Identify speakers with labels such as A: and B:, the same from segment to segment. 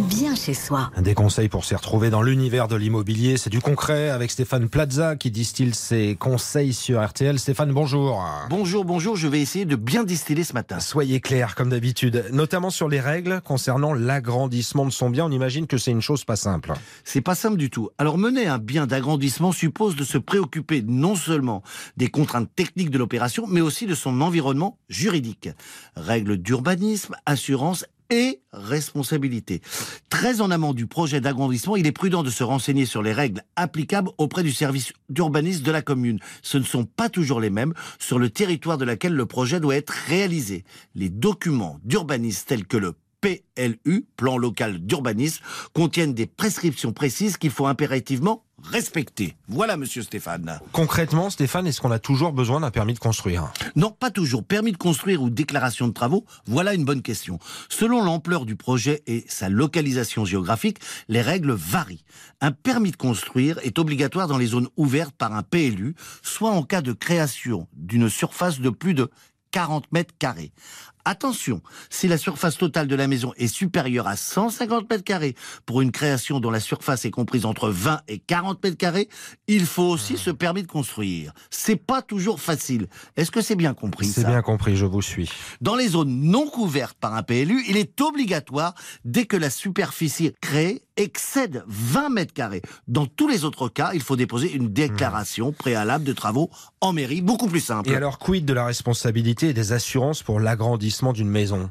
A: bien chez soi.
B: Des conseils pour s'y retrouver dans l'univers de l'immobilier, c'est du concret avec Stéphane Plaza qui distille ses conseils sur RTL. Stéphane, bonjour.
C: Bonjour, bonjour, je vais essayer de bien distiller ce matin.
B: Soyez clair comme d'habitude, notamment sur les règles concernant l'agrandissement de son bien. On imagine que c'est une chose pas simple.
C: C'est pas simple du tout. Alors mener un bien d'agrandissement suppose de se préoccuper non seulement des contraintes techniques de l'opération, mais aussi de son environnement juridique. Règles d'urbanisme, assurance et responsabilité. Très en amont du projet d'agrandissement, il est prudent de se renseigner sur les règles applicables auprès du service d'urbanisme de la commune. Ce ne sont pas toujours les mêmes sur le territoire de laquelle le projet doit être réalisé. Les documents d'urbanisme tels que le PLU, plan local d'urbanisme, contiennent des prescriptions précises qu'il faut impérativement respecter. Voilà, monsieur Stéphane.
B: Concrètement, Stéphane, est-ce qu'on a toujours besoin d'un permis de construire
C: Non, pas toujours. Permis de construire ou déclaration de travaux, voilà une bonne question. Selon l'ampleur du projet et sa localisation géographique, les règles varient. Un permis de construire est obligatoire dans les zones ouvertes par un PLU, soit en cas de création d'une surface de plus de 40 mètres carrés. Attention, si la surface totale de la maison est supérieure à 150 mètres carrés pour une création dont la surface est comprise entre 20 et 40 mètres carrés, il faut aussi se permis de construire. C'est pas toujours facile. Est-ce que c'est bien compris
B: C'est bien compris, je vous suis.
C: Dans les zones non couvertes par un PLU, il est obligatoire dès que la superficie créée excède 20 mètres carrés. Dans tous les autres cas, il faut déposer une déclaration préalable de travaux en mairie, beaucoup plus simple.
B: Et alors, quid de la responsabilité et des assurances pour l'agrandissement d'une maison.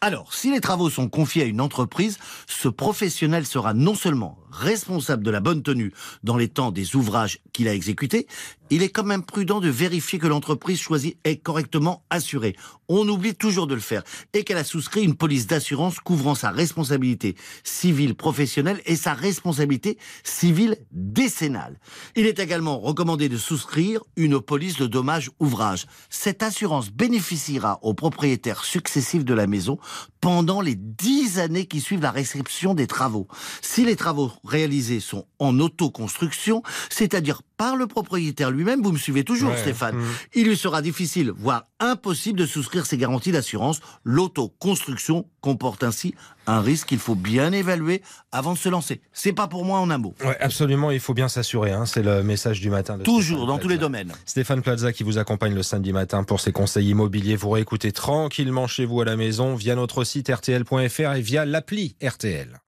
C: Alors, si les travaux sont confiés à une entreprise, ce professionnel sera non seulement responsable de la bonne tenue dans les temps des ouvrages qu'il a exécutés, il est quand même prudent de vérifier que l'entreprise choisie est correctement assurée. On oublie toujours de le faire et qu'elle a souscrit une police d'assurance couvrant sa responsabilité civile professionnelle et sa responsabilité civile décennale. Il est également recommandé de souscrire une police de dommages ouvrages. Cette assurance bénéficiera aux propriétaires successifs de la maison pendant les dix années qui suivent la réception des travaux. Si les travaux réalisés sont en autoconstruction, c'est-à-dire par le propriétaire lui-même, vous me suivez toujours Stéphane, mmh. il lui sera difficile, voire impossible de souscrire ces garanties d'assurance. L'autoconstruction comporte ainsi un risque qu'il faut bien évaluer avant de se lancer. C'est pas pour moi en un mot.
B: Ouais, absolument, il faut bien s'assurer, hein. c'est le message du matin. De
C: toujours, dans tous les domaines.
B: Stéphane Plaza qui vous accompagne le samedi matin pour ses conseils immobiliers. Vous réécoutez tranquillement chez vous à la maison via notre site rtl.fr et via l'appli RTL.